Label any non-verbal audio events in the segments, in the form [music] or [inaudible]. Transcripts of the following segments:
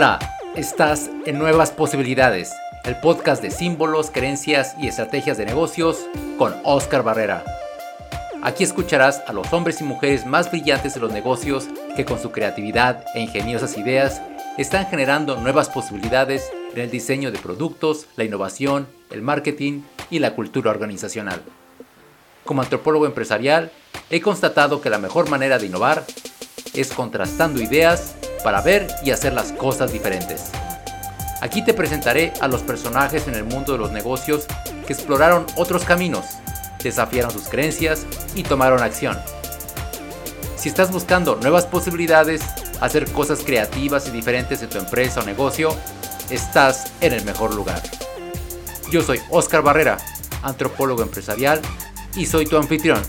Hola, estás en Nuevas Posibilidades, el podcast de símbolos, creencias y estrategias de negocios con Oscar Barrera. Aquí escucharás a los hombres y mujeres más brillantes de los negocios que con su creatividad e ingeniosas ideas están generando nuevas posibilidades en el diseño de productos, la innovación, el marketing y la cultura organizacional. Como antropólogo empresarial, he constatado que la mejor manera de innovar es contrastando ideas para ver y hacer las cosas diferentes. Aquí te presentaré a los personajes en el mundo de los negocios que exploraron otros caminos, desafiaron sus creencias y tomaron acción. Si estás buscando nuevas posibilidades, hacer cosas creativas y diferentes en tu empresa o negocio, estás en el mejor lugar. Yo soy Oscar Barrera, antropólogo empresarial, y soy tu anfitrión.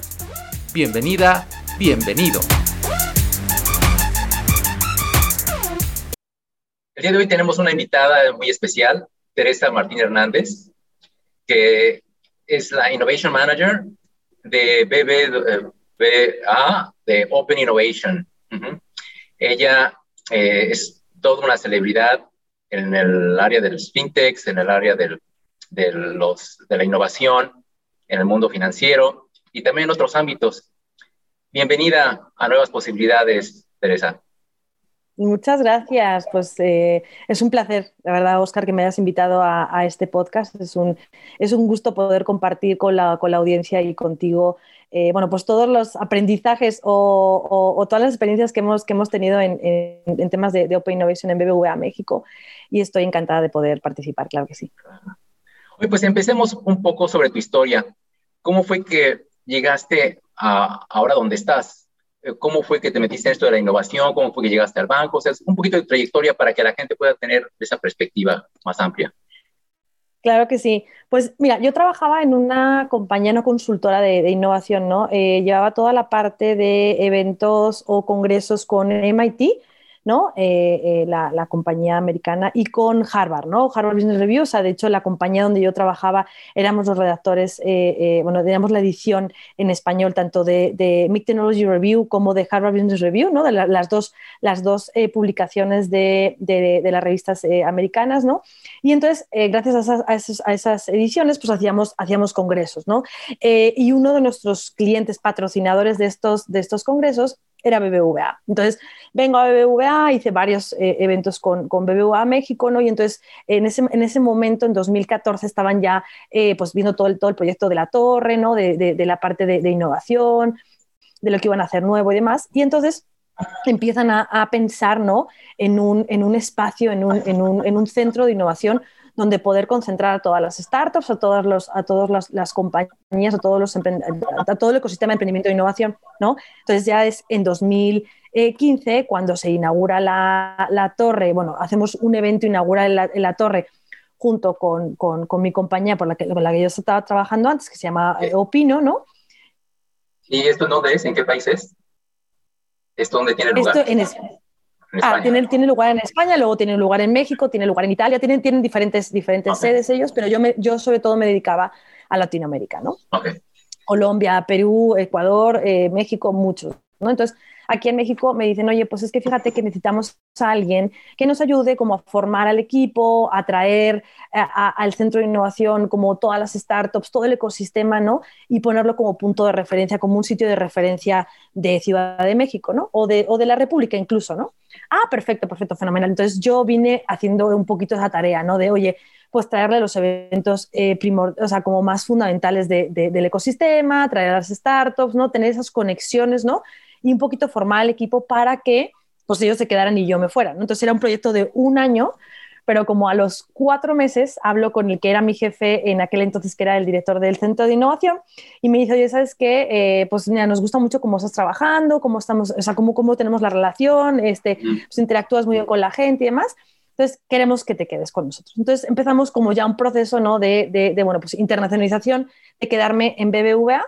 Bienvenida, bienvenido. El día de hoy tenemos una invitada muy especial, Teresa Martín Hernández, que es la Innovation Manager de BBVA de Open Innovation. Ella eh, es toda una celebridad en el área de los fintechs, en el área de, los, de la innovación, en el mundo financiero y también en otros ámbitos. Bienvenida a Nuevas Posibilidades, Teresa. Muchas gracias. Pues eh, es un placer, la verdad, Oscar, que me hayas invitado a, este podcast. Es un, es un gusto poder compartir con la, con la audiencia y contigo, eh, bueno, pues todos los aprendizajes o, todas las experiencias que hemos, que hemos tenido en, temas de, Open Innovation en BBVA México. Y estoy encantada de poder participar, claro que sí. Oye, pues empecemos un poco sobre tu historia. ¿Cómo fue que llegaste a ahora donde estás? Eh, cómo fue que te metiste en esto de la innovación, cómo fue que llegaste al banco, o sea, un poquito de trayectoria para que la gente pueda tener esa perspectiva más amplia. Claro que sí. Pues mira, yo trabajaba en una compañía no consultora de, innovación, ¿no? Eh, llevaba toda la parte de eventos o congresos con MIT ¿no? Eh, eh, la, compañía americana y con Harvard, ¿no? Harvard Business Review, o sea, de hecho, la compañía donde yo trabajaba éramos los redactores, eh, bueno, teníamos la edición en español tanto de, de MIC Technology Review como de Harvard Business Review, ¿no? De las dos, las dos publicaciones de, de, las revistas americanas, ¿no? Y entonces, gracias a esas, ediciones, pues hacíamos, hacíamos congresos, ¿no? y uno de nuestros clientes patrocinadores de estos, de estos congresos era BBVA. Entonces, vengo a BBVA, hice varios eh, eventos con, con, BBVA México, ¿no? Y entonces, en ese, en ese momento, en 2014, estaban ya, eh, pues, viendo todo el, todo el proyecto de la torre, ¿no? De, de, la parte de, innovación, de lo que iban a hacer nuevo y demás. Y entonces, empiezan a, a pensar, ¿no? En un, en un espacio, en un, en, un, en un centro de innovación donde poder concentrar a todas las startups, a todas, los, a todas las, compañías, a, todos los a todo el ecosistema de emprendimiento e innovación, ¿no? Entonces ya es en 2015 cuando se inaugura la, torre, bueno, hacemos un evento inaugural en la, torre junto con, con, mi compañía por la que, con la que yo estaba trabajando antes, que se llama eh, Opino, ¿no? ¿Y esto dónde es? ¿En qué país es? ¿Esto dónde tiene lugar? Esto en, Ah, tiene, tiene, lugar en España, luego tiene lugar en México, tiene lugar en Italia, tienen, tienen diferentes, diferentes sedes ellos, pero yo, me, yo sobre todo me dedicaba a Latinoamérica, ¿no? Colombia, Perú, Ecuador, eh, México, muchos, Entonces, aquí en México me dicen, oye, pues es que fíjate que necesitamos a alguien que nos ayude como a formar al equipo, a traer al centro de innovación como todas las startups, todo el ecosistema, ¿no? Y ponerlo como punto de referencia, como un sitio de referencia de Ciudad de México, ¿no? O de, o de la República incluso, ¿no? Ah, perfecto, perfecto, fenomenal. Entonces yo vine haciendo un poquito esa tarea, ¿no? De, oye, pues traerle los eventos eh, o sea, como más fundamentales del ecosistema, traer a las startups, ¿no? Tener esas conexiones, ¿no? Y un poquito formar al equipo para que pues ellos se quedaran y yo me fuera. Entonces era un proyecto de un año, pero como a los cuatro meses hablo con el que era mi jefe en aquel entonces, que era el director del centro de innovación, y me dice, oye, ¿sabes qué? Eh, pues mira, nos gusta mucho cómo estás trabajando, cómo estamos, o sea, cómo, cómo tenemos la relación, este, pues interactúas muy bien con la gente y demás. Entonces, queremos que te quedes con nosotros. Entonces, empezamos como ya un proceso, ¿no? De, de, de bueno, pues internacionalización, de quedarme en BBVA,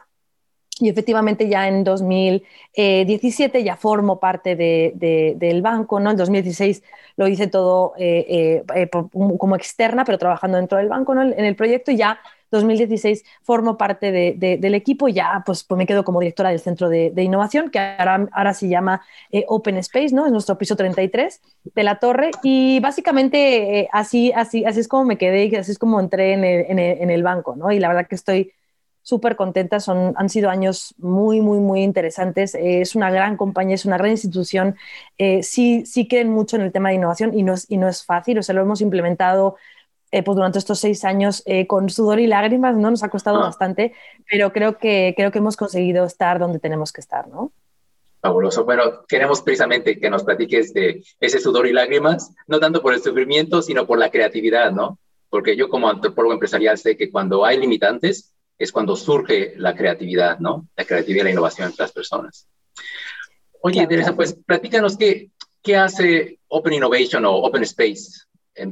y efectivamente ya en 2017 ya formo parte del banco, ¿no? En 2016 lo hice todo eh, eh, como externa, pero trabajando dentro del banco, ¿no? En el proyecto y ya 2016 formo parte del equipo ya pues, pues, me quedo como directora del Centro de, Innovación, que ahora, ahora se llama eh, Open Space, ¿no? Es nuestro piso 33 de la torre y básicamente así, así, así es como me quedé y así es como entré en el, en el banco, ¿no? Y la verdad que estoy súper contenta, son, han sido años muy, muy, muy interesantes. Eh, es una gran compañía, es una gran institución. Eh, sí, sí creen mucho en el tema de innovación y no es, y no es fácil, o sea, lo hemos implementado eh, pues durante estos seis años con sudor y lágrimas, ¿no? Nos ha costado ah. bastante, pero creo que, creo que hemos conseguido estar donde tenemos que estar, ¿no? Fabuloso. Bueno, queremos precisamente que nos platiques de ese sudor y lágrimas, no tanto por el sufrimiento, sino por la creatividad, ¿no? Porque yo como antropólogo empresarial sé que cuando hay limitantes, es cuando surge la creatividad, ¿no? La creatividad y la innovación entre las personas. Oye, Teresa, pues platícanos qué, qué hace Open Innovation o Open Space en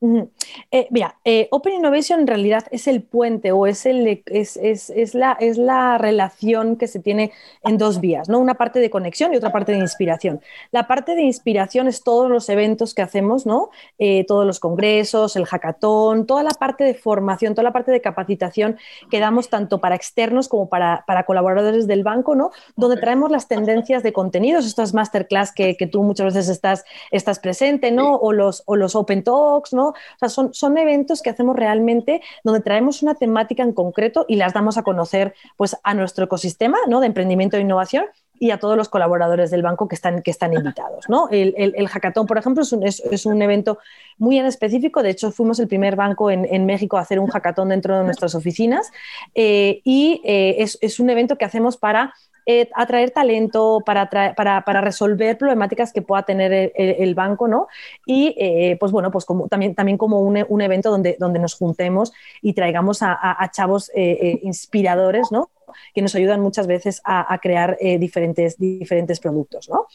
Eh, mira, eh, Open Innovation en realidad es el puente o es, el, es, es, es, la, es la relación que se tiene en dos vías, ¿no? Una parte de conexión y otra parte de inspiración. La parte de inspiración es todos los eventos que hacemos, ¿no? Eh, todos los congresos, el hackathon, toda la parte de formación, toda la parte de capacitación que damos tanto para externos como para, para colaboradores del banco, ¿no? Donde traemos las tendencias de contenidos, estas masterclass que, que tú muchas veces estás, estás presente, ¿no? O los, o los open talks, ¿no? O sea, son, son eventos que hacemos realmente donde traemos una temática en concreto y las damos a conocer pues, a nuestro ecosistema ¿no? de emprendimiento e innovación y a todos los colaboradores del banco que están, que están invitados. ¿no? El, el, hackathon, por ejemplo, es un, es, un, evento muy en específico. De hecho, fuimos el primer banco en, en México a hacer un hackathon dentro de nuestras oficinas eh, y eh, es, es, un evento que hacemos para eh, atraer talento, para, para, para, resolver problemáticas que pueda tener el, banco, ¿no? Y eh, pues bueno, pues como, también, también como un, un, evento donde, donde nos juntemos y traigamos a, chavos eh, inspiradores, ¿no? Que nos ayudan muchas veces a, crear eh, diferentes, diferentes productos. ¿no?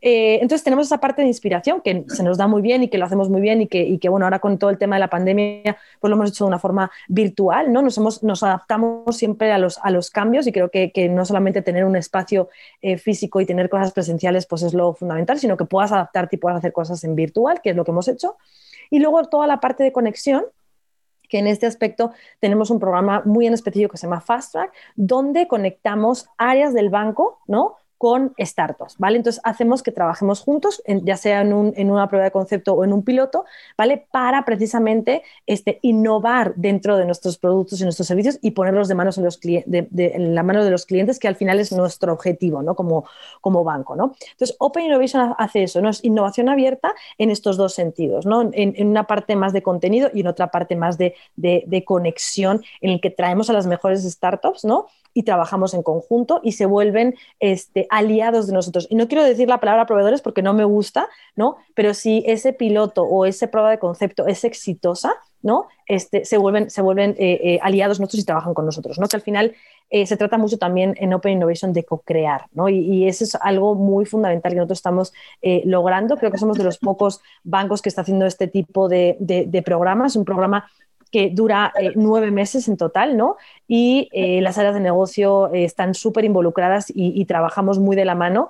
Eh, entonces tenemos esa parte de inspiración que se nos da muy bien y que lo hacemos muy bien y que, y que, bueno, ahora con todo el tema de la pandemia pues lo hemos hecho de una forma virtual, ¿no? Nos, hemos, nos adaptamos siempre a los, a los cambios y creo que, que no solamente tener un espacio eh, físico y tener cosas presenciales pues es lo fundamental, sino que puedas adaptarte y puedas hacer cosas en virtual, que es lo que hemos hecho. Y luego toda la parte de conexión, que en este aspecto tenemos un programa muy en específico que se llama Fast Track, donde conectamos áreas del banco, ¿no? Con startups, ¿vale? Entonces hacemos que trabajemos juntos, ya sea en, una prueba de concepto o en un piloto, ¿vale? Para precisamente este, innovar dentro de nuestros productos y nuestros servicios y ponerlos de manos en, los en la mano de los clientes, que al final es nuestro objetivo, ¿no? Como, como banco, ¿no? Entonces, Open Innovation hace eso, ¿no? Es innovación abierta en estos dos sentidos, ¿no? En, una parte más de contenido y en otra parte más de, de, de conexión en el que traemos a las mejores startups, ¿no? Y trabajamos en conjunto y se vuelven este, aliados de nosotros. Y no quiero decir la palabra proveedores porque no me gusta, ¿no? Pero si ese piloto o esa prueba de concepto es exitosa, ¿no? Este, se vuelven, se vuelven eh, eh, aliados nuestros y trabajan con nosotros, ¿no? Que al final eh, se trata mucho también en Open Innovation de co-crear, ¿no? Y, eso es algo muy fundamental que nosotros estamos logrando. Creo que somos de los pocos bancos que está haciendo este tipo de, de, de programas, un programa que dura eh, nueve meses en total, ¿no? Y eh, las áreas de negocio eh, están súper involucradas y, trabajamos muy de la mano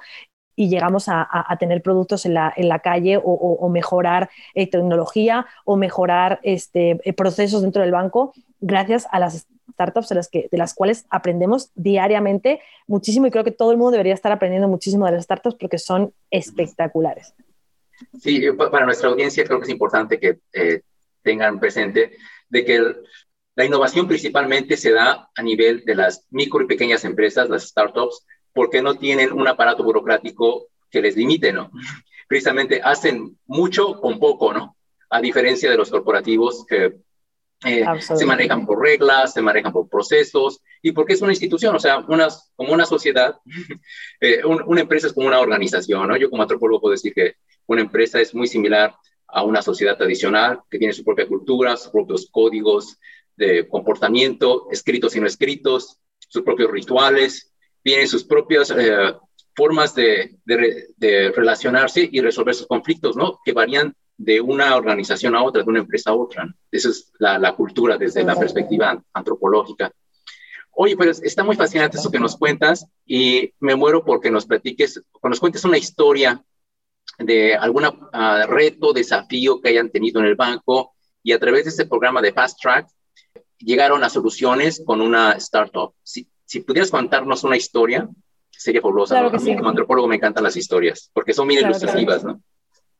y llegamos a, tener productos en la, en la calle o, mejorar tecnología o mejorar este, procesos dentro del banco gracias a las startups de las, que, de las cuales aprendemos diariamente muchísimo y creo que todo el mundo debería estar aprendiendo muchísimo de las startups porque son espectaculares. Sí, para nuestra audiencia creo que es importante que tengan presente de que la innovación principalmente se da a nivel de las micro y pequeñas empresas, las startups, porque no tienen un aparato burocrático que les limite, ¿no? Precisamente hacen mucho con poco, ¿no? A diferencia de los corporativos que eh, se manejan por reglas, se manejan por procesos, y porque es una institución, o sea, una, como una sociedad, [laughs] eh, una empresa es como una organización, ¿no? Yo como antropólogo puedo decir que una empresa es muy similar a una sociedad tradicional que tiene su propia cultura, sus propios códigos de comportamiento, escritos y no escritos, sus propios rituales, tienen sus propias eh, formas de, de, relacionarse y resolver sus conflictos, ¿no? Que varían de una organización a otra, de una empresa a otra. Esa es la, la cultura desde la perspectiva antropológica. Oye, pues está muy fascinante eso que nos cuentas y me muero porque nos platiques, nos cuentes una historia de algún ah, reto, desafío que hayan tenido en el banco y a través de este programa de Fast Track llegaron a soluciones con una startup. Si, si pudieras contarnos una historia, sería fabulosa. a mí como antropólogo me encantan las historias porque son muy ilustrativas, ¿no?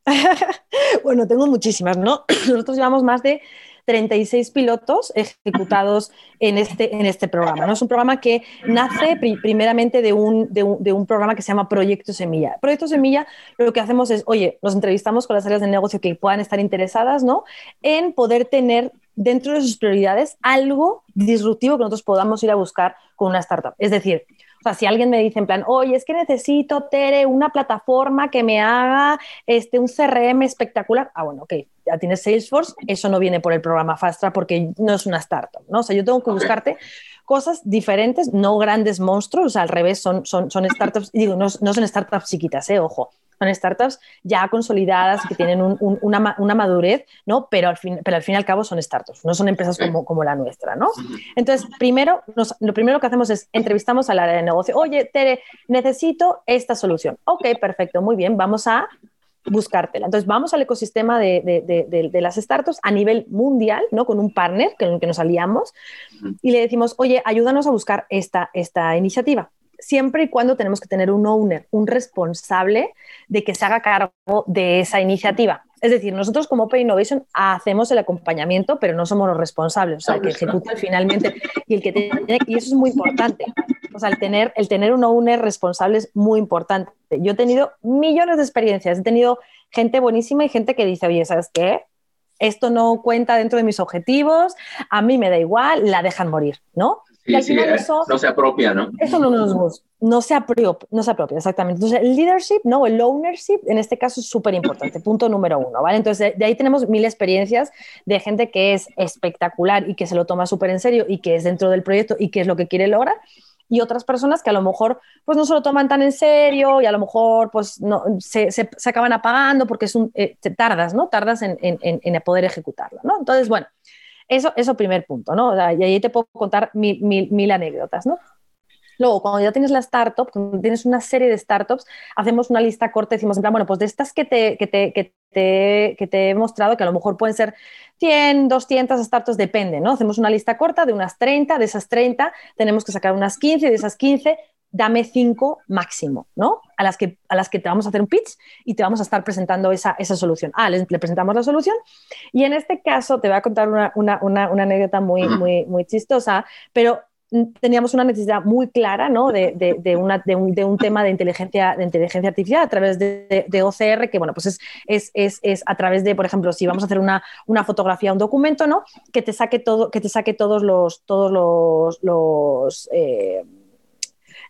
[laughs] bueno, tengo muchísimas, ¿no? [clears throat] Nosotros llevamos más de 36 pilotos ejecutados en este, en este programa. ¿no? Es un programa que nace primeramente de un, de, un, programa que se llama Proyecto Semilla. Proyecto Semilla lo que hacemos es, oye, nos entrevistamos con las áreas de negocio que puedan estar interesadas ¿no? en poder tener dentro de sus prioridades algo disruptivo que nosotros podamos ir a buscar con una startup. Es decir, o sea, si alguien me dice en plan, oye, es que necesito, Tere, una plataforma que me haga este, un CRM espectacular. Ah, bueno, ok, ya tienes Salesforce, eso no viene por el programa Fastra porque no es una startup, ¿no? O sea, yo tengo que buscarte cosas diferentes, no grandes monstruos, al revés, son, son, son [laughs] startups, digo, no, no son startups chiquitas, ¿eh? Ojo, son startups ya consolidadas, que tienen una, una, madurez, ¿no? Pero al, fin, pero al fin y al cabo son startups, no son empresas como, como la nuestra, ¿no? Entonces, primero, lo primero que hacemos es entrevistamos al área de negocio. Oye, Tere, necesito esta solución. Ok, perfecto, muy bien, vamos a buscártela. Entonces, vamos al ecosistema de, de, de, las startups a nivel mundial, ¿no? Con un partner con el que nos aliamos y le decimos, oye, ayúdanos a buscar esta, esta iniciativa siempre y cuando tenemos que tener un owner, un responsable de que se haga cargo de esa iniciativa. Es decir, nosotros como Open Innovation hacemos el acompañamiento, pero no somos los responsables, o sea, el que ejecuta finalmente [laughs] y el que tiene, y eso es muy importante. O sea, el tener, el tener un owner responsable es muy importante. Yo he tenido millones de experiencias, he tenido gente buenísima y gente que dice, oye, ¿sabes qué? Esto no cuenta dentro de mis objetivos, a mí me da igual, la dejan morir, ¿no? Sí, sí, eh, no se apropia, ¿no? Eso no nos gusta, no se apropia, no se apropia, exactamente. Entonces, el leadership, ¿no? El ownership, en este caso es súper importante, [laughs] punto número uno, ¿vale? Entonces, de, ahí tenemos mil experiencias de gente que es espectacular y que se lo toma súper en serio y que es dentro del proyecto y que es lo que quiere lograr y otras personas que a lo mejor pues no se lo toman tan en serio y a lo mejor pues no, se, se, acaban apagando porque es un, eh, tardas, ¿no? Tardas en, en, en, poder ejecutarlo, ¿no? Entonces, bueno, eso, eso primer punto, ¿no? y ahí te puedo contar mil, mil, mil anécdotas, ¿no? Luego, cuando ya tienes la startup, cuando tienes una serie de startups, hacemos una lista corta decimos, en plan, bueno, pues de estas que te, que te, que te, que te he mostrado, que a lo mejor pueden ser 100, 200 startups, depende, ¿no? Hacemos una lista corta de unas 30, de esas 30 tenemos que sacar unas 15, de esas 15 dame cinco máximo, ¿no? A las, que, a las que te vamos a hacer un pitch y te vamos a estar presentando esa, esa solución. Ah, le, presentamos la solución y en este caso te voy a contar una, una, una, una anécdota muy, muy, muy chistosa, pero teníamos una necesidad muy clara ¿no? de, de, de, una, de, un, de, un, tema de inteligencia, de inteligencia artificial a través de, OCR, que bueno, pues es, es, es, es, a través de, por ejemplo, si vamos a hacer una, una fotografía, un documento, ¿no? que te saque, todo, que te saque todos los, todos los, los eh,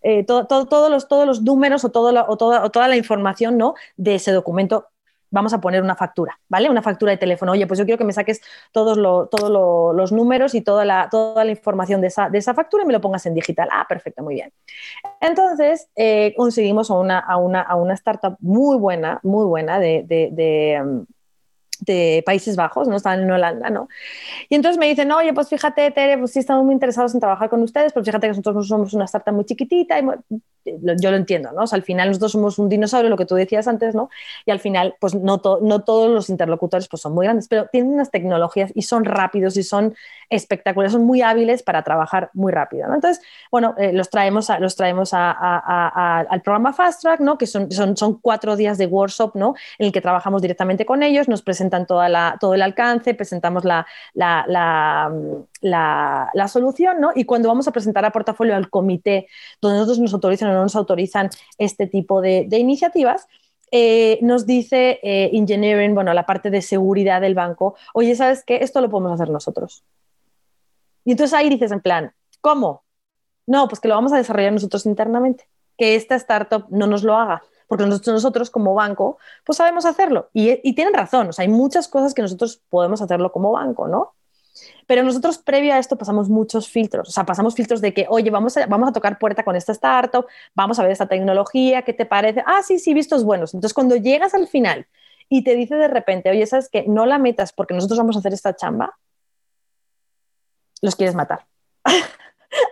eh, todos, los, todos los números o, o, toda, o toda la información ¿no? de ese documento vamos a poner una factura, ¿vale? Una factura de teléfono. Oye, pues yo quiero que me saques todos, todos los números y toda la, toda la información de esa, de esa, factura y me lo pongas en digital. Ah, perfecto, muy bien. Entonces, eh, conseguimos a una, a, una, a una, startup muy buena, muy buena de, de de Países Bajos, ¿no? Estaban en Holanda, ¿no? Y entonces me dicen, oye, pues fíjate, Tere, pues sí estamos muy interesados en trabajar con ustedes, pero fíjate que nosotros somos una startup muy chiquitita y yo lo entiendo, ¿no? O sea, al final nosotros somos un dinosaurio, lo que tú decías antes, ¿no? Y al final, pues no, no todos los interlocutores pues son muy grandes, pero tienen unas tecnologías y son rápidos y son espectaculares, son muy hábiles para trabajar muy rápido, ¿no? Entonces, bueno, eh, los traemos, a, los traemos al programa Fast Track, ¿no? Que son, son, son cuatro días de workshop, ¿no? En el que trabajamos directamente con ellos, nos toda todo el alcance, presentamos la, la, la, solución, ¿no? Y cuando vamos a presentar a portafolio al comité, donde nosotros nos autorizan no nos autorizan este tipo de, iniciativas, eh, nos dice eh, engineering, bueno, la parte de seguridad del banco, oye, ¿sabes qué? Esto lo podemos hacer nosotros. Y entonces ahí dices en plan, ¿cómo? No, pues que lo vamos a desarrollar nosotros internamente, que esta startup no nos lo haga, porque nosotros, como banco, pues sabemos hacerlo. Y, y tienen razón, o sea, hay muchas cosas que nosotros podemos hacerlo como banco, ¿no? Pero nosotros previo a esto pasamos muchos filtros, o sea, pasamos filtros de que, oye, vamos a, vamos a tocar puerta con esta startup, vamos a ver esta tecnología, ¿qué te parece? Ah, sí, sí, vistos buenos. Entonces, cuando llegas al final y te dice de repente, oye, ¿sabes que No la metas porque nosotros vamos a hacer esta chamba, los quieres matar. [laughs]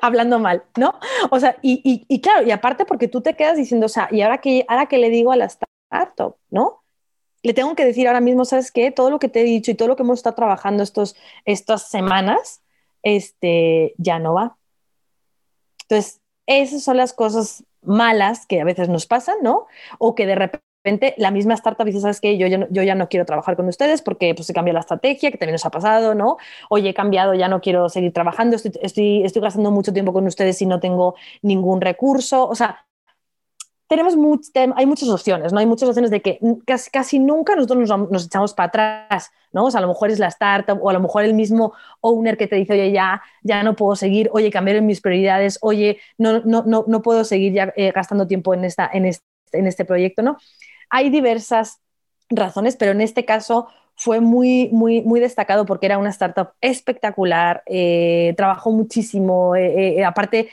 Hablando mal, ¿no? O sea, y, y, claro, y aparte porque tú te quedas diciendo, o sea, ¿y ahora qué, ahora qué le digo a la startup, ¿no? le tengo que decir ahora mismo, ¿sabes qué? Todo lo que te he dicho y todo lo que hemos estado trabajando estos, estas semanas, este, ya no va. Entonces, esas son las cosas malas que a veces nos pasan, ¿no? O que de repente la misma startup dice, ¿sabes qué? Yo ya no, yo ya no quiero trabajar con ustedes porque pues, se cambió la estrategia, que también nos ha pasado, ¿no? Oye, he cambiado, ya no quiero seguir trabajando, estoy, estoy, estoy gastando mucho tiempo con ustedes y no tengo ningún recurso. O sea, tenemos hay muchas opciones, ¿no? Hay muchas opciones de que casi, casi nunca nosotros nos, nos, echamos para atrás, ¿no? O sea, a lo mejor es la startup o a lo mejor el mismo owner que te dice, oye, ya, ya no puedo seguir, oye, cambiar mis prioridades, oye, no, no, no, no puedo seguir ya eh, gastando tiempo en, esta, en, este, en este proyecto, ¿no? Hay diversas razones, pero en este caso fue muy, muy, muy destacado porque era una startup espectacular, eh, trabajó muchísimo, eh, eh, aparte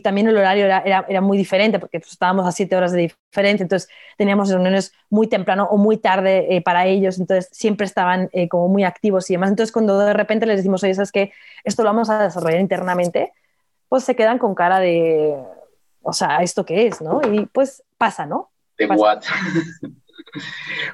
también el horario era, muy diferente porque pues, estábamos a siete horas de diferencia, entonces teníamos reuniones muy temprano o muy tarde para ellos, entonces siempre estaban como muy activos y demás. Entonces cuando de repente les decimos, oye, ¿sabes qué? Esto lo vamos a desarrollar internamente, pues se quedan con cara de, o sea, ¿esto qué es? ¿no? Y pues pasa, ¿no? De what? [laughs]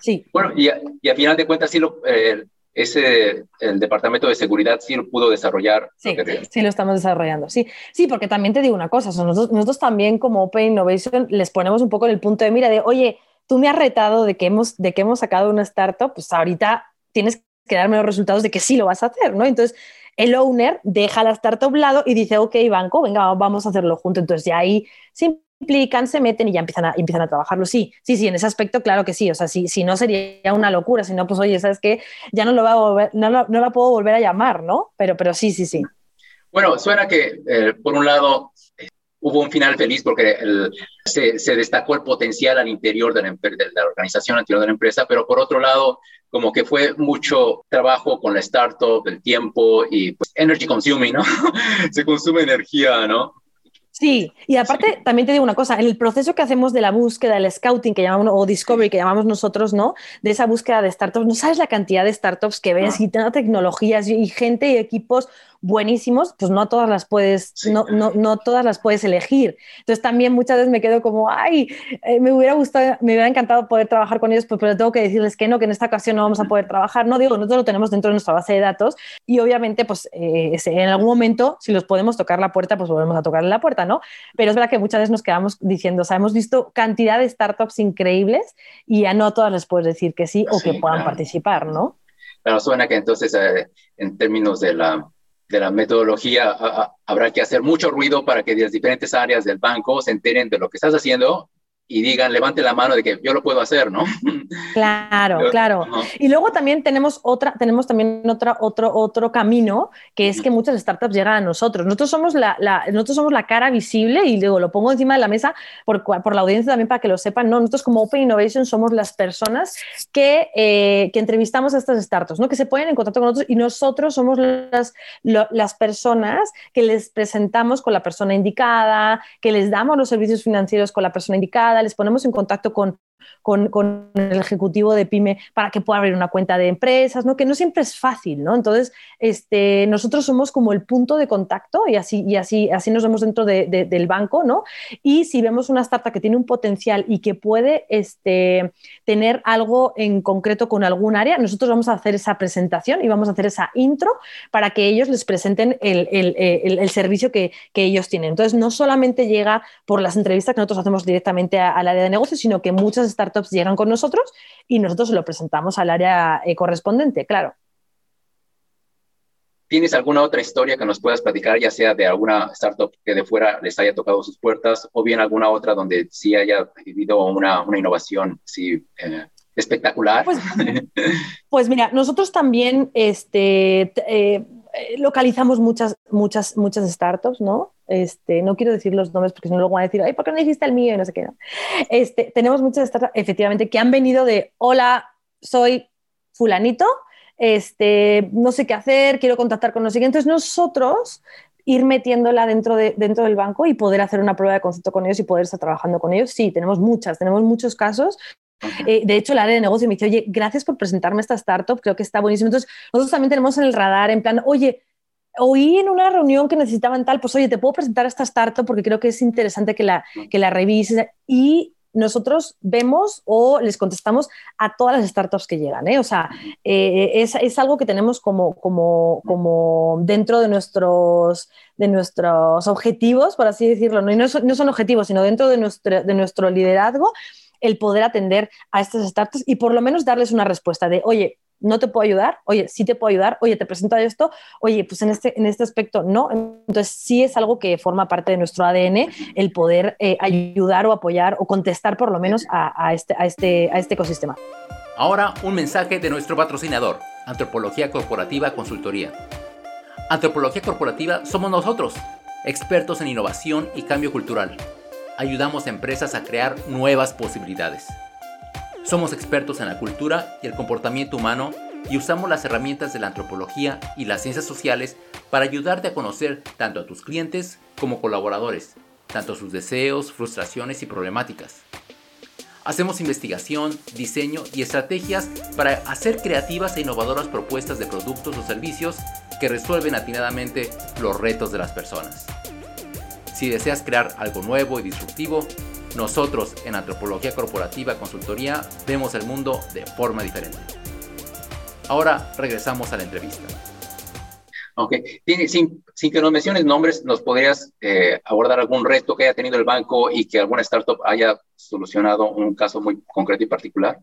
Sí. Bueno, y a, y a final de cuentas, sí lo, eh, ese, el departamento de seguridad sí lo pudo desarrollar. Sí, sí lo estamos desarrollando. Sí, sí, porque también te digo una cosa, nosotros, nosotros también como Open Innovation les ponemos un poco en el punto de mira de, oye, tú me has retado de que hemos, de que hemos sacado una startup, pues ahorita tienes que darme los resultados de que sí lo vas a hacer, ¿no? Entonces, el owner deja la startup lado y dice, ok, banco, venga, vamos a hacerlo juntos. Entonces, ya ahí implican, se meten y ya empiezan a, empiezan a trabajarlo. Sí, sí, sí, en ese aspecto, claro que sí. O sea, si, no sería una locura, si no, pues oye, ¿sabes qué? Ya no, lo va a volver, no, no, la puedo volver a llamar, ¿no? Pero, pero sí, sí, sí. Bueno, suena que, eh, por un lado, hubo un final feliz porque se, se, destacó el potencial al interior de la, de la, organización, al interior de la empresa, pero por otro lado, como que fue mucho trabajo con la startup, el tiempo y pues energy consuming, ¿no? [laughs] se consume energía, ¿no? Sí, y aparte también te digo una cosa, en el proceso que hacemos de la búsqueda, el scouting que llamamos, o discovery que llamamos nosotros, ¿no? De esa búsqueda de startups, no sabes la cantidad de startups que ves y tecnologías y gente y equipos buenísimos, pues no todas las puedes, no, no, no, todas las puedes elegir. Entonces también muchas veces me quedo como, ay, eh, me hubiera gustado, me hubiera encantado poder trabajar con ellos, pues, pero tengo que decirles que no, que en esta ocasión no vamos a poder trabajar. No digo, nosotros lo tenemos dentro de nuestra base de datos y obviamente, pues eh, en algún momento, si los podemos tocar la puerta, pues volvemos a tocarle la puerta, ¿no? Pero es verdad que muchas veces nos quedamos diciendo, o sea, hemos visto cantidad de startups increíbles y a no todas les puedes decir que sí o que puedan participar, ¿no? Pero suena que entonces, eh, en términos de la de la metodología, habrá que hacer mucho ruido para que las diferentes áreas del banco se enteren de lo que estás haciendo y digan, levante la mano de que yo lo puedo hacer, ¿no? Claro, claro. Y luego también tenemos otra, tenemos también otra, otro, otro camino, que es que muchas startups llegan a nosotros. Nosotros somos la, nosotros somos la cara visible y luego lo pongo encima de la mesa por, por, la audiencia también para que lo sepan. No, nosotros como Open Innovation somos las personas que, eh, que entrevistamos a estas startups, ¿no? Que se ponen en contacto con nosotros y nosotros somos las, las personas que les presentamos con la persona indicada, que les damos los servicios financieros con la persona indicada les ponemos en contacto con con, el ejecutivo de PyME para que pueda abrir una cuenta de empresas, ¿no? que no siempre es fácil. ¿no? Entonces, este, nosotros somos como el punto de contacto y así, y así, así nos vemos dentro del banco. ¿no? Y si vemos una startup que tiene un potencial y que puede este, tener algo en concreto con algún área, nosotros vamos a hacer esa presentación y vamos a hacer esa intro para que ellos les presenten el, el, el, servicio que, que, ellos tienen. Entonces, no solamente llega por las entrevistas que nosotros hacemos directamente al área de negocio, sino que muchas startups llegan con nosotros y nosotros lo presentamos al área eh, correspondiente, claro. ¿Tienes alguna otra historia que nos puedas platicar, ya sea de alguna startup que de fuera les haya tocado sus puertas o bien alguna otra donde sí haya vivido una, una innovación sí, eh, espectacular? Pues, [laughs] pues, mira, nosotros también este, eh, localizamos muchas, muchas, muchas startups, ¿no? Este, no quiero decir los nombres porque si no luego van a decir, ay, ¿por qué no dijiste el mío? Y no sé qué. Este, tenemos muchas startups, efectivamente, que han venido de, hola, soy fulanito, este, no sé qué hacer, quiero contactar con los siguientes. Nosotros ir metiéndola dentro, de, dentro del banco y poder hacer una prueba de concepto con ellos y poder estar trabajando con ellos. Sí, tenemos muchas, tenemos muchos casos. Eh, de hecho, el área de negocio me dice, oye, gracias por presentarme esta startup, creo que está buenísimo. Entonces, nosotros también tenemos en el radar, en plan, oye, oí en una reunión que necesitaban tal, pues oye, te puedo presentar esta startup porque creo que es interesante que la, que la revises. Y nosotros vemos o les contestamos a todas las startups que llegan. ¿eh? O sea, eh, es, algo que tenemos como, como, como dentro de nuestros, de nuestros objetivos, por así decirlo. ¿no? Y no son, no son objetivos, sino dentro de nuestro, de nuestro liderazgo el poder atender a estas startups y por lo menos darles una respuesta de, oye, no te puedo ayudar, oye, sí te puedo ayudar, oye, te presento esto, oye, pues en este, en este aspecto no. Entonces sí es algo que forma parte de nuestro ADN el poder eh, ayudar o apoyar o contestar por lo menos a, este, a, este, a este ecosistema. Ahora un mensaje de nuestro patrocinador, Antropología Corporativa Consultoría. Antropología Corporativa somos nosotros, expertos en innovación y cambio cultural. Ayudamos a empresas a crear nuevas posibilidades. Somos expertos en la cultura y el comportamiento humano y usamos las herramientas de la antropología y las ciencias sociales para ayudarte a conocer tanto a tus clientes como colaboradores, tanto sus deseos, frustraciones y problemáticas. Hacemos investigación, diseño y estrategias para hacer creativas e innovadoras propuestas de productos o servicios que resuelven atinadamente los retos de las personas. Si deseas crear algo nuevo y disruptivo, nosotros en Antropología Corporativa Consultoría vemos el mundo de forma diferente. Ahora regresamos a la entrevista. Ok, sin, que nos menciones nombres, ¿nos podrías eh, abordar algún reto que haya tenido el banco y que alguna startup haya solucionado un caso muy concreto y particular?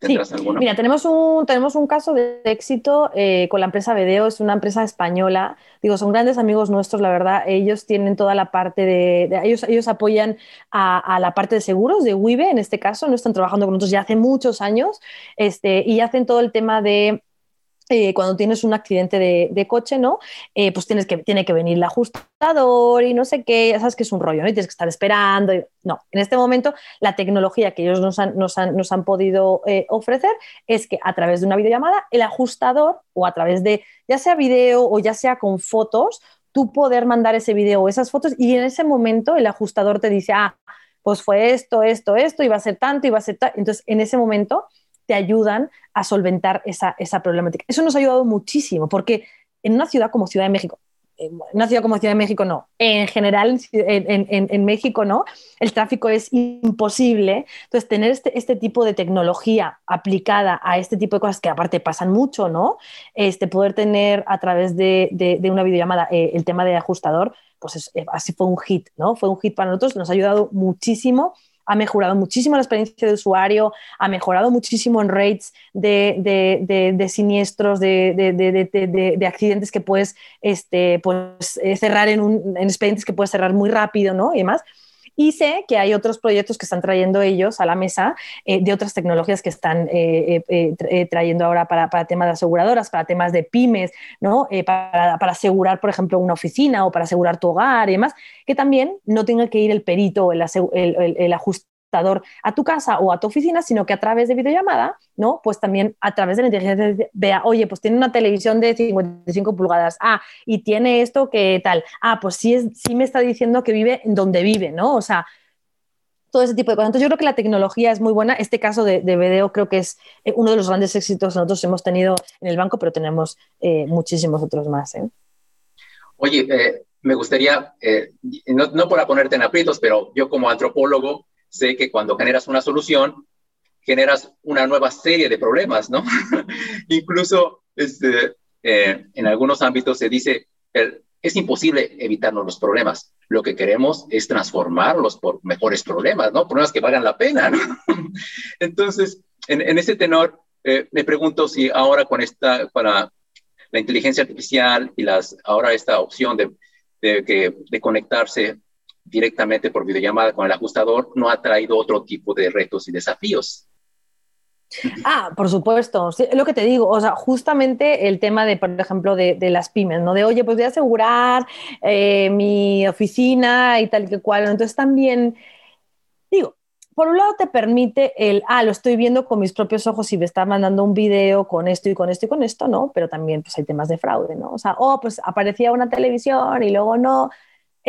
Sí. Mira, tenemos un, tenemos un caso de éxito eh, con la empresa Vedeo, es una empresa española. Digo, son grandes amigos nuestros, la verdad. Ellos tienen toda la parte de. ellos, ellos apoyan a, la parte de seguros de WIBE, en este caso. No están trabajando con nosotros ya hace muchos años este, y hacen todo el tema de eh, cuando tienes un accidente de, coche, ¿no? Eh, pues tienes que, tiene que venir el ajustador y no sé qué, ya sabes que es un rollo, ¿no? Y tienes que estar esperando. No, en este momento la tecnología que ellos nos han, nos han, nos han podido eh, ofrecer es que a través de una videollamada, el ajustador o a través de ya sea video o ya sea con fotos, tú poder mandar ese video o esas fotos y en ese momento el ajustador te dice, ah, pues fue esto, esto, esto, iba a ser tanto, iba a ser tal. Entonces, en ese momento te ayudan a solventar esa, problemática. Eso nos ha ayudado muchísimo, porque en una ciudad como Ciudad de México, en una ciudad como Ciudad de México no, en general en, México no, el tráfico es imposible. Entonces, tener este, este, tipo de tecnología aplicada a este tipo de cosas que aparte pasan mucho, ¿no? Este, poder tener a través de, una videollamada eh, el tema de ajustador, pues eh, así fue un hit, ¿no? Fue un hit para nosotros, nos ha ayudado muchísimo ha mejorado muchísimo la experiencia de usuario, ha mejorado muchísimo en rates de, siniestros, de, accidentes que puedes este, pues, eh, cerrar en, un, en expedientes que puedes cerrar muy rápido, ¿no? Y demás. Y sé que hay otros proyectos que están trayendo ellos a la mesa eh, de otras tecnologías que están eh, trayendo ahora para, temas de aseguradoras, para temas de pymes, ¿no? Para, asegurar, por ejemplo, una oficina o para asegurar tu hogar y demás, que también no tenga que ir el perito o el, el, el ajuste a tu casa o a tu oficina, sino que a través de videollamada, ¿no? Pues también a través de la inteligencia vea, oye, pues tiene una televisión de 55 pulgadas, ah, y tiene esto que tal, ah, pues sí, es, sí me está diciendo que vive donde vive, ¿no? O sea, todo ese tipo de cosas. Entonces yo creo que la tecnología es muy buena. Este caso de, de creo que es eh, uno de los grandes éxitos que nosotros hemos tenido en el banco, pero tenemos eh, muchísimos otros más. ¿eh? Oye, me gustaría, no, no para ponerte en aprietos, pero yo como antropólogo, sé que cuando generas una solución, generas una nueva serie de problemas, ¿no? [laughs] Incluso este, eh, en algunos ámbitos se dice, es imposible evitarnos los problemas. Lo que queremos es transformarlos por mejores problemas, ¿no? Problemas que valgan la pena, ¿no? [laughs] Entonces, en, ese tenor, eh, me pregunto si ahora con esta, para la inteligencia artificial y las, ahora esta opción de, de, de conectarse directamente por videollamada con el ajustador no ha traído otro tipo de retos y desafíos. Ah, por supuesto, sí, lo que te digo, o sea, justamente el tema de, por ejemplo, de, las pymes, ¿no? De, oye, pues voy a asegurar eh, mi oficina y tal que cual. Entonces también, digo, por un lado te permite el, ah, lo estoy viendo con mis propios ojos y me está mandando un video con esto y con esto y con esto, ¿no? Pero también pues hay temas de fraude, ¿no? O sea, oh, pues aparecía una televisión y luego no.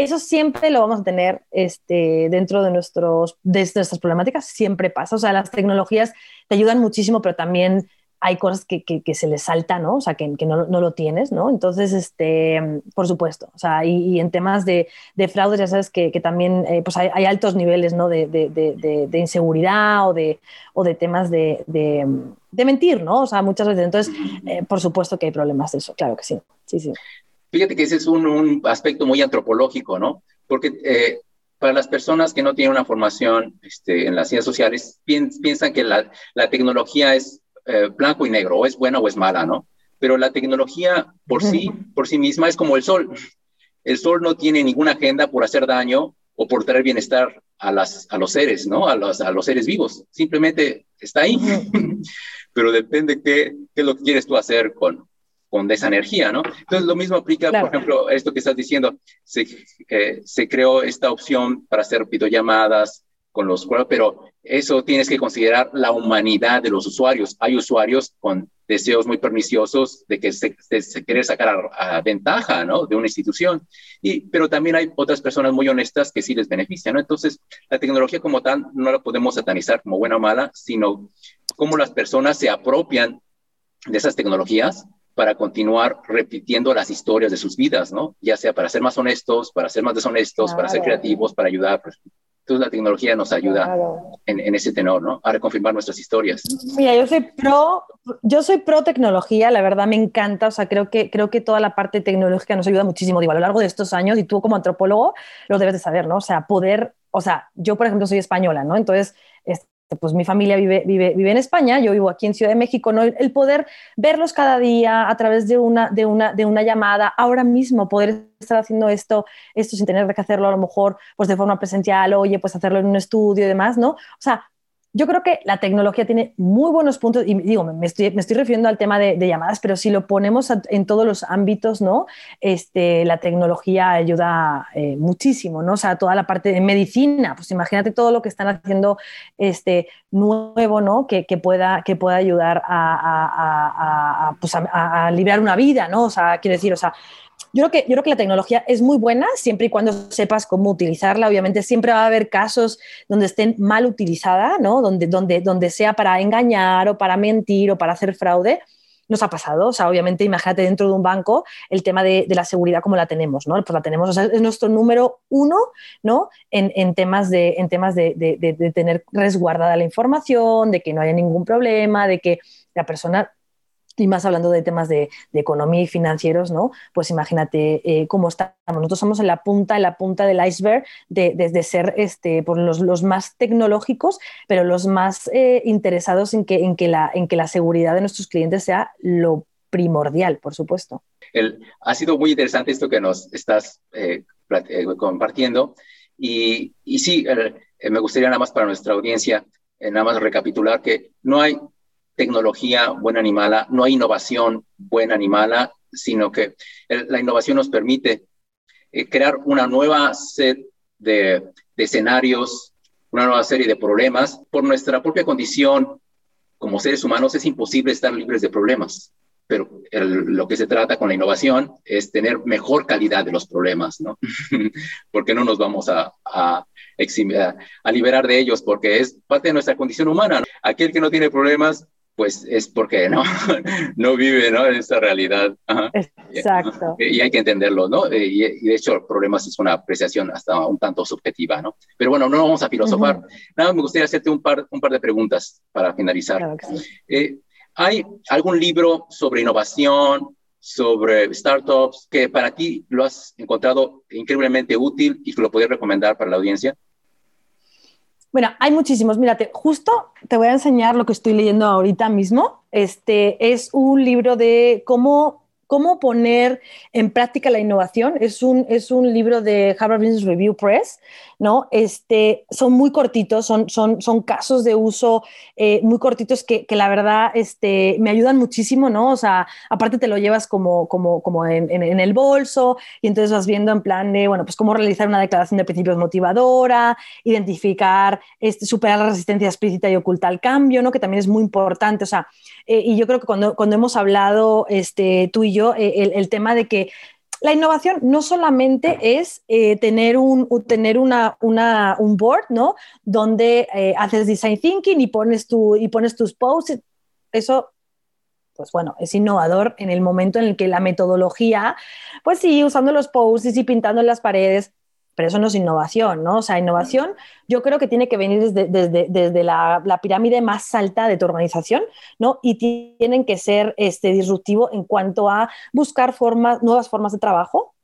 Eso siempre lo vamos a tener este, dentro de, nuestros, de nuestras problemáticas, siempre pasa. O sea, las tecnologías te ayudan muchísimo, pero también hay cosas que, que, se les salta, ¿no? O sea, que, no, no, lo tienes, ¿no? Entonces, este, por supuesto, o sea, y, en temas de, de, fraudes ya sabes que, también eh, pues hay, altos niveles, ¿no? De, de, inseguridad o de, o de temas de, mentir, ¿no? O sea, muchas veces. Entonces, eh, por supuesto que hay problemas de eso, claro que sí, sí, sí. Fíjate que ese es un, un aspecto muy antropológico, ¿no? Porque eh, para las personas que no tienen una formación este, en las ciencias sociales, piensan que la, la tecnología es eh, blanco y negro, o es buena o es mala, ¿no? Pero la tecnología por sí, por sí misma es como el sol. El sol no tiene ninguna agenda por hacer daño o por traer bienestar a, las, a los seres, ¿no? A los, a los seres vivos. Simplemente está ahí. [laughs] Pero depende qué, qué es lo que quieres tú hacer con, con esa energía, ¿no? Entonces, lo mismo aplica, por ejemplo, esto que estás diciendo, se, eh, se creó esta opción para hacer videollamadas con los pero eso tienes que considerar la humanidad de los usuarios. Hay usuarios con deseos muy perniciosos de que se, se, quiere sacar a, ventaja, ¿no? De una institución. Y, pero también hay otras personas muy honestas que sí les benefician, ¿no? Entonces, la tecnología como tal no la podemos satanizar como buena o mala, sino cómo las personas se apropian de esas tecnologías para continuar repitiendo las historias de sus vidas, ¿no? Ya sea para ser más honestos, para ser más deshonestos, para ser creativos, para ayudar. Entonces la tecnología nos ayuda en, ese tenor, ¿no? A reconfirmar nuestras historias. Mira, yo soy pro, yo soy pro tecnología, la verdad me encanta, o sea, creo que, creo que toda la parte tecnológica nos ayuda muchísimo, digo, a lo largo de estos años, y tú como antropólogo lo debes de saber, ¿no? O sea, poder, o sea, yo por ejemplo soy española, ¿no? Entonces, pues mi familia vive, vive, vive en España, yo vivo aquí en Ciudad de México, ¿no? el poder verlos cada día a través de una, de, una, de una llamada, ahora mismo poder estar haciendo esto, esto sin tener que hacerlo a lo mejor pues de forma presencial, oye, pues hacerlo en un estudio y demás, ¿no? O sea, yo creo que la tecnología tiene muy buenos puntos, y digo, me estoy, me estoy refiriendo al tema de, llamadas, pero si lo ponemos en todos los ámbitos, ¿no? Este, la tecnología ayuda eh, muchísimo, ¿no? O sea, toda la parte de medicina, pues imagínate todo lo que están haciendo este, nuevo, ¿no? Que, pueda, que pueda ayudar a, a, a, pues a, a liberar una vida, ¿no? O sea, quiero decir, o sea, yo creo, que, yo creo que la tecnología es muy buena siempre y cuando sepas cómo utilizarla. Obviamente siempre va a haber casos donde estén mal utilizada, ¿no? donde, donde, donde sea para engañar o para mentir o para hacer fraude. Nos ha pasado, o sea, obviamente imagínate dentro de un banco el tema de, de la seguridad como la tenemos, ¿no? Pues la tenemos, o sea, es nuestro número uno, ¿no? En, en temas, de, en temas de, de, de tener resguardada la información, de que no haya ningún problema, de que la persona y más hablando de temas de, economía y financieros, ¿no? Pues imagínate eh, cómo estamos. Nosotros estamos en la punta, en la punta del iceberg de, de, ser este, por los, los, más tecnológicos, pero los más eh, interesados en que, en, que la, en que la seguridad de nuestros clientes sea lo primordial, por supuesto. El, ha sido muy interesante esto que nos estás eh, compartiendo. Y, y sí, me gustaría nada más para nuestra audiencia, nada más recapitular que no hay tecnología buena ni mala, no hay innovación buena ni mala, sino que la innovación nos permite eh, crear una nueva set de, escenarios, una nueva serie de problemas. Por nuestra propia condición como seres humanos es imposible estar libres de problemas, pero lo que se trata con la innovación es tener mejor calidad de los problemas, ¿no? [laughs] porque no nos vamos a, a, a, liberar de ellos, porque es parte de nuestra condición humana. Aquel que no tiene problemas pues es porque no, [laughs] no vive ¿no? en esta realidad. Exacto. Y hay que entenderlo, ¿no? Y, de hecho, problemas es una apreciación hasta un tanto subjetiva, ¿no? Pero bueno, no vamos a filosofar. Nada, me gustaría hacerte un par, un par de preguntas para finalizar. Eh, ¿Hay algún libro sobre innovación, sobre startups, que para ti lo has encontrado increíblemente útil y que lo podrías recomendar para la audiencia? Bueno, hay muchísimos. Mírate, justo te voy a enseñar lo que estoy leyendo ahorita mismo. Este es un libro de cómo cómo poner en práctica la innovación. Es un, es un libro de Harvard Business Review Press, ¿no? Este, son muy cortitos, son, son, son casos de uso eh, muy cortitos que, que, la verdad este, me ayudan muchísimo, ¿no? O sea, aparte te lo llevas como, como, como en, en, el bolso y entonces vas viendo en plan de, bueno, pues cómo realizar una declaración de principios motivadora, identificar, este, superar la resistencia explícita y oculta al cambio, ¿no? Que también es muy importante, o sea, eh, y yo creo que cuando, cuando hemos hablado este, tú y yo, eh, el, tema de que la innovación no solamente es eh, tener, un, tener una, un board, ¿no? Donde haces design thinking y pones, tu, y pones tus posts. Eso pues bueno, es innovador en el momento en el que la metodología, pues sí, usando los posts y pintando las paredes, pero eso no es innovación, ¿no? O sea, innovación yo creo que tiene que venir desde, desde, desde la, pirámide más alta de tu organización, ¿no? Y tienen que ser este, disruptivo en cuanto a buscar formas, nuevas formas de trabajo,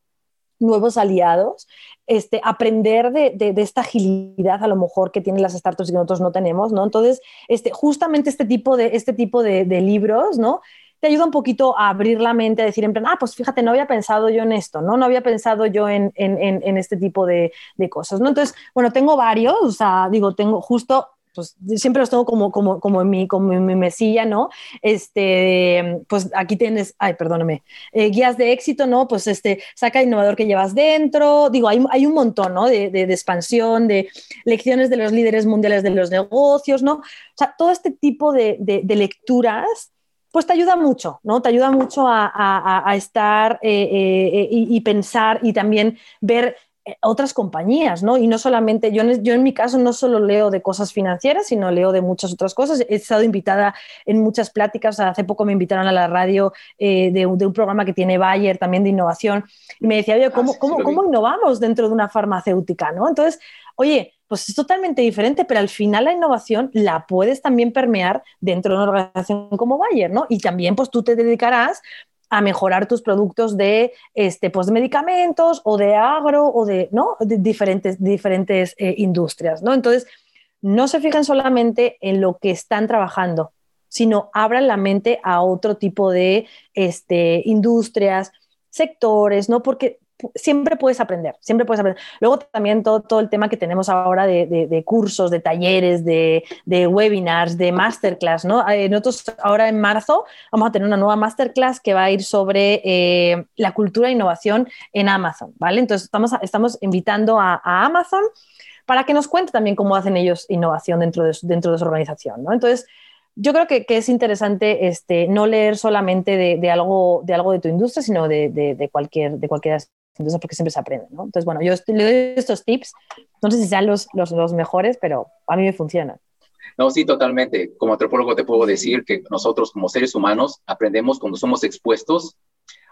nuevos aliados, este, aprender de, de, esta agilidad a lo mejor que tienen las startups y que nosotros no tenemos, ¿no? Entonces, este, justamente este tipo de, este tipo de libros, ¿no? Ayuda un poquito a abrir la mente, a decir en plan, ah, pues fíjate, no había pensado yo en esto, ¿no? No había pensado yo en, en, este tipo de, de, cosas, ¿no? Entonces, bueno, tengo varios, o sea, digo, tengo justo pues siempre los tengo como, como, como, en, mi, como en mi mesilla, ¿no? Este, pues aquí tienes, ay, perdóname, eh, guías de éxito, ¿no? Pues este, saca innovador que llevas dentro, digo, hay, hay un montón, ¿no? De, expansión, de lecciones de los líderes mundiales de los negocios, ¿no? O sea, todo este tipo de, de lecturas pues te ayuda mucho, ¿no? Te ayuda mucho a, a, a estar eh, eh, y, y, pensar y también ver eh, otras compañías, ¿no? Y no solamente, yo en, yo en mi caso no solo leo de cosas financieras, sino leo de muchas otras cosas. He estado invitada en muchas pláticas, hace poco me invitaron a la radio eh, de, de, un programa que tiene Bayer, también de innovación, y me decía, oye, ¿cómo, ah, sí, ¿cómo, ¿cómo innovamos dentro de una farmacéutica, ¿no? Entonces, oye, pues es totalmente diferente, pero al final la innovación la puedes también permear dentro de una organización como Bayer, ¿no? Y también pues tú te dedicarás a mejorar tus productos de, este, pues, de medicamentos o de agro o de, ¿no? de diferentes, diferentes eh, industrias. ¿no? Entonces, no se fijen solamente en lo que están trabajando, sino abran la mente a otro tipo de este, industrias, sectores, ¿no? Porque siempre puedes aprender, siempre puedes aprender. Luego también todo, todo el tema que tenemos ahora de, de, cursos, de talleres, de, webinars, de masterclass, ¿no? Eh, nosotros ahora en marzo vamos a tener una nueva masterclass que va a ir sobre eh, la cultura e innovación en Amazon, ¿vale? Entonces estamos, estamos invitando a, Amazon para que nos cuente también cómo hacen ellos innovación dentro de, dentro de su organización, ¿no? Entonces, yo creo que, es interesante este, no leer solamente de, de, algo, de algo de tu industria, sino de, de, cualquier, de cualquier entonces, porque siempre se aprende, ¿no? Entonces, bueno, yo le doy estos tips, no sé si sean los, los, los mejores, pero a mí me funcionan. No, sí, totalmente. Como antropólogo te puedo decir que nosotros como seres humanos aprendemos cuando somos expuestos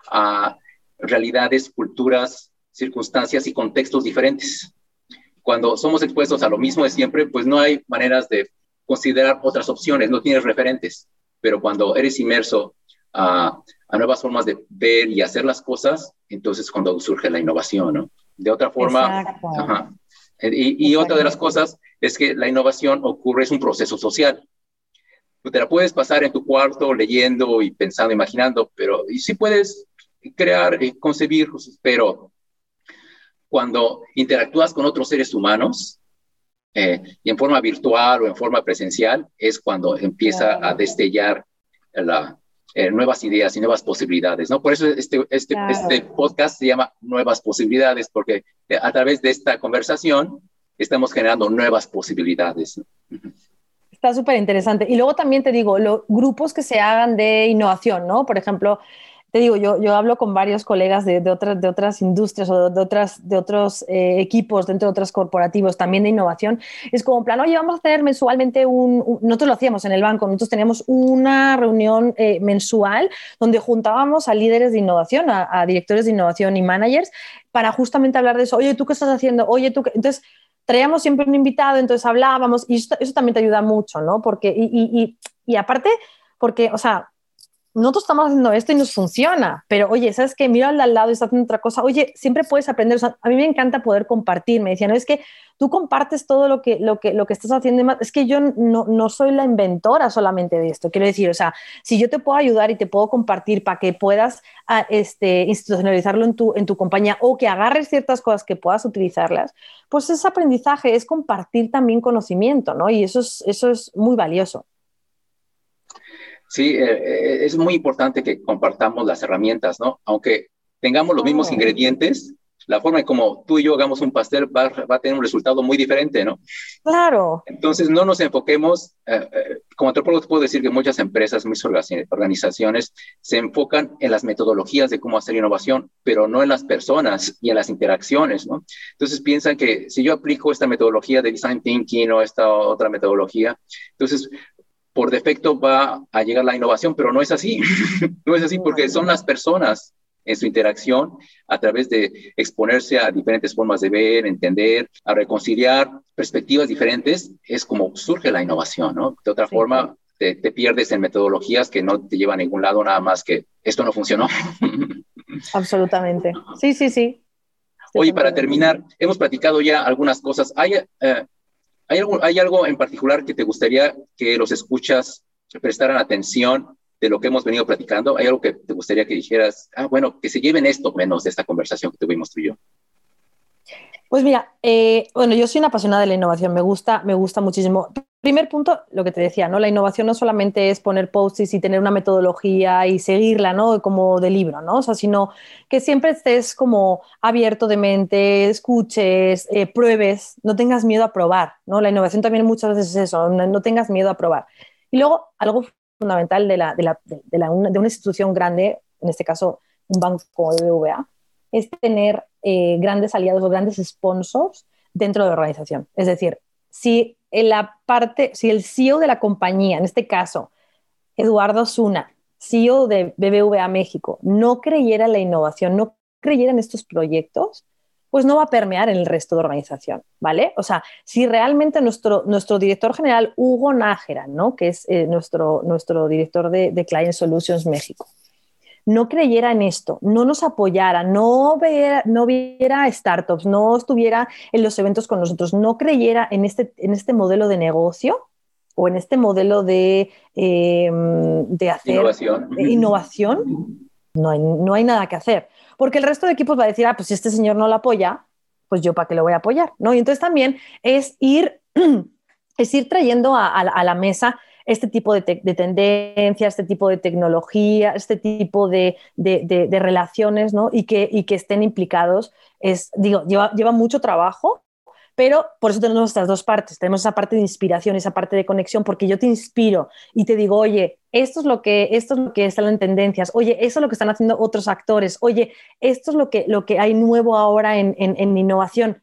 a realidades, culturas, circunstancias y contextos diferentes. Cuando somos expuestos a lo mismo de siempre, pues no hay maneras de considerar otras opciones, no tienes referentes. Pero cuando eres inmerso a, a, nuevas formas de ver y hacer las cosas, entonces cuando surge la innovación, ¿no? De otra forma, ajá. Y, y otra de las cosas es que la innovación ocurre, es un proceso social. Tú te la puedes pasar en tu cuarto leyendo y pensando, imaginando, pero y sí puedes crear, y concebir, pero cuando interactúas con otros seres humanos, eh, y en forma virtual o en forma presencial, es cuando empieza a destellar la, eh, nuevas ideas y nuevas posibilidades, ¿no? Por eso este, este, claro. este podcast se llama Nuevas Posibilidades, porque eh, a través de esta conversación estamos generando nuevas posibilidades. Está súper interesante. Y luego también te digo, los grupos que se hagan de innovación, ¿no? Por ejemplo, te digo, yo, yo hablo con varios colegas de, de, otras, de otras industrias o de, otras, de otros eh, equipos dentro de otros corporativos también de innovación. Es como plan, oye, vamos a hacer mensualmente un, un nosotros lo hacíamos en el banco, nosotros teníamos una reunión eh, mensual donde juntábamos a líderes de innovación, a, a, directores de innovación y managers para justamente hablar de eso. Oye, ¿tú qué estás haciendo? Oye, ¿tú qué? Entonces, traíamos siempre un invitado, entonces hablábamos y eso, eso también te ayuda mucho, ¿no? Porque, y, y, y, y aparte, porque, o sea, nosotros estamos haciendo esto y nos funciona, pero oye, ¿sabes qué? Mira al lado y está haciendo otra cosa. Oye, siempre puedes aprender. O sea, a mí me encanta poder compartir. Me decían, no, es que tú compartes todo lo que, lo que, lo que estás haciendo. Es que yo no, no soy la inventora solamente de esto. Quiero decir, o sea, si yo te puedo ayudar y te puedo compartir para que puedas a, ah, este, institucionalizarlo en tu, en tu compañía o que agarres ciertas cosas que puedas utilizarlas, pues es aprendizaje, es compartir también conocimiento, ¿no? Y eso es, eso es muy valioso. Sí, eh, es muy importante que compartamos las herramientas, ¿no? Aunque tengamos los mismos oh. ingredientes, la forma en como tú y yo hagamos un pastel va, va, a tener un resultado muy diferente, ¿no? Claro. Entonces, no nos enfoquemos, eh, eh, como antropólogo puedo decir que muchas empresas, muchas organizaciones se enfocan en las metodologías de cómo hacer innovación, pero no en las personas y en las interacciones, ¿no? Entonces, piensan que si yo aplico esta metodología de design thinking o esta otra metodología, entonces por defecto va a llegar la innovación, pero no es así. [laughs] no es así porque son las personas en su interacción a través de exponerse a diferentes formas de ver, entender, a reconciliar perspectivas diferentes, es como surge la innovación, ¿no? De otra forma, te, pierdes en metodologías que no te llevan a ningún lado, nada más que esto no funcionó. [laughs] Absolutamente. Sí, sí, sí. Oye, para terminar, hemos platicado ya algunas cosas. ¿Hay, eh, ¿hay, algo, ¿Hay algo en particular que te gustaría que los escuchas prestaran atención de lo que hemos venido platicando? ¿Hay algo que te gustaría que dijeras? Ah, bueno, que se lleven esto menos de esta conversación que tuvimos tú y yo. Pues mira, eh, bueno, yo soy una apasionada de la innovación, me gusta, me gusta muchísimo. Primer punto, lo que te decía, ¿no? La innovación no solamente es poner posts y tener una metodología y seguirla, ¿no? Como de libro, ¿no? O sea, sino que siempre estés como abierto de mente, escuches, eh, pruebes, no tengas miedo a probar, ¿no? La innovación también muchas veces es eso, no, tengas miedo a probar. Y luego, algo fundamental de, la, de, la, de, la, de una institución grande, en este caso un banco como BBVA, es tener eh, grandes aliados o grandes sponsors dentro de la organización. Es decir, si la parte, si el CEO de la compañía, en este caso, Eduardo Zuna, CEO de BBVA México, no creyera en la innovación, no creyera en estos proyectos, pues no va a permear en el resto de organización, ¿vale? O sea, si realmente nuestro, nuestro director general, Hugo Nájera, ¿no? que es eh, nuestro, nuestro director de Client Solutions México, no creyera en esto, no nos apoyara, no, viera, no viera startups, no estuviera en los eventos con nosotros, no creyera en este, en este modelo de negocio o en este modelo de, em, de hacer innovación, innovación no, hay, no hay nada que hacer. Porque el resto de equipos va a decir, ah, pues si este señor no lo apoya, pues yo para qué lo voy a apoyar, ¿no? Y entonces también es ir, [clears throat] es ir trayendo a, la mesa este tipo de, tendencias, este tipo de tecnología, este tipo de, relaciones, ¿no? Y que, y que estén implicados. Es, digo, lleva, lleva mucho trabajo, pero por eso tenemos estas dos partes. Tenemos esa parte de inspiración, esa parte de conexión, porque yo te inspiro y te digo, oye, esto es lo que, esto es lo que están en tendencias, oye, eso es lo que están haciendo otros actores, oye, esto es lo que, lo que hay nuevo ahora en, en, innovación.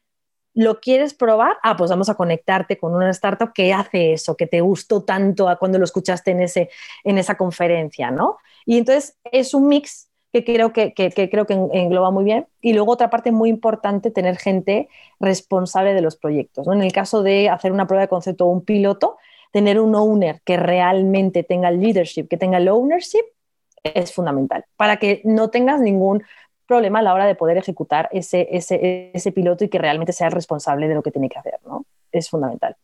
¿Lo quieres probar? Ah, pues vamos a conectarte con una startup que hace eso, que te gustó tanto cuando lo escuchaste en, ese, en esa conferencia, ¿no? Y entonces es un mix que creo que, creo que engloba muy bien. Y luego otra parte muy importante, tener gente responsable de los proyectos. En el caso de hacer una prueba de concepto o un piloto, tener un owner que realmente tenga el leadership, que tenga el ownership, es fundamental para que no tengas ningún problema a la hora de poder ejecutar ese, ese, piloto y que realmente sea el responsable de lo que tiene que hacer. ¿no? Es fundamental.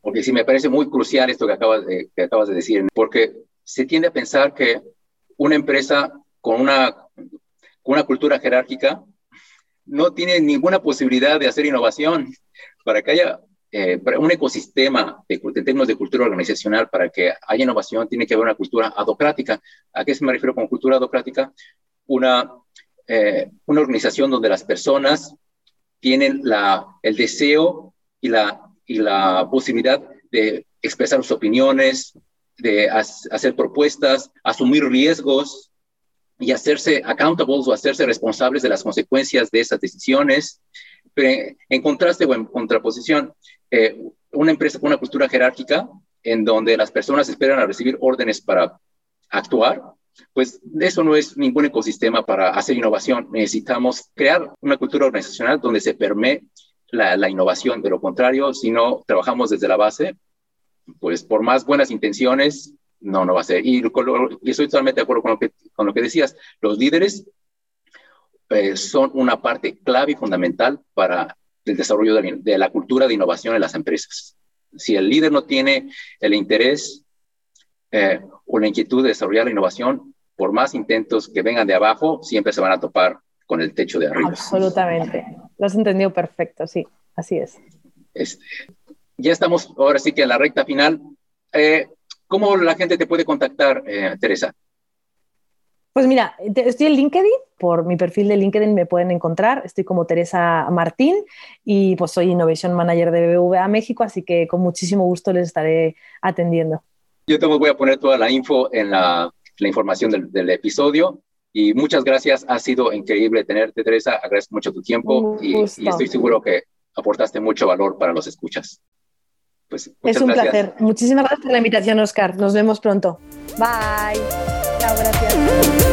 Porque sí me parece muy crucial esto que acabas que acabas de decir, porque se tiende a pensar que una empresa con una, una cultura jerárquica no tiene ninguna posibilidad de hacer innovación. Para que haya eh, un ecosistema de, en términos de cultura organizacional, para que haya innovación, tiene que haber una cultura adocrática. ¿A qué se me refiero con cultura adocrática? Una, eh, una organización donde las personas tienen la, el deseo y la, y la posibilidad de expresar sus opiniones, de hacer propuestas, asumir riesgos y hacerse accountables o hacerse responsables de las consecuencias de esas decisiones. En contraste o en contraposición, eh, una empresa con una cultura jerárquica en donde las personas esperan a recibir órdenes para actuar, pues eso no es ningún ecosistema para hacer innovación. Necesitamos crear una cultura organizacional donde se permee la, innovación. De lo contrario, si no trabajamos desde la base, pues por más buenas intenciones, no, no va a ser. Y, estoy totalmente de acuerdo con lo que, con lo que decías. Los líderes eh, son una parte clave y fundamental para el desarrollo de la, cultura de innovación en las empresas. Si el líder no tiene el interés eh, la inquietud de desarrollar la innovación, por más intentos que vengan de abajo, siempre se van a topar con el techo de arriba. Absolutamente. Lo has entendido perfecto, sí, así es. Este, ya estamos ahora sí que en la recta final. Eh, ¿Cómo la gente te puede contactar, eh, Teresa? Pues mira, estoy en LinkedIn, por mi perfil de LinkedIn me pueden encontrar, estoy como Teresa Martín y pues soy Innovation Manager de BBVA México, así que con muchísimo gusto les estaré atendiendo. Yo te voy a poner toda la info en la, información del, del, episodio y muchas gracias, ha sido increíble tenerte Teresa, agradezco mucho tu tiempo y, y estoy seguro que aportaste mucho valor para los escuchas. Pues, es un placer. Muchísimas gracias por la invitación, Oscar. Nos vemos pronto. Bye. Chao, gracias.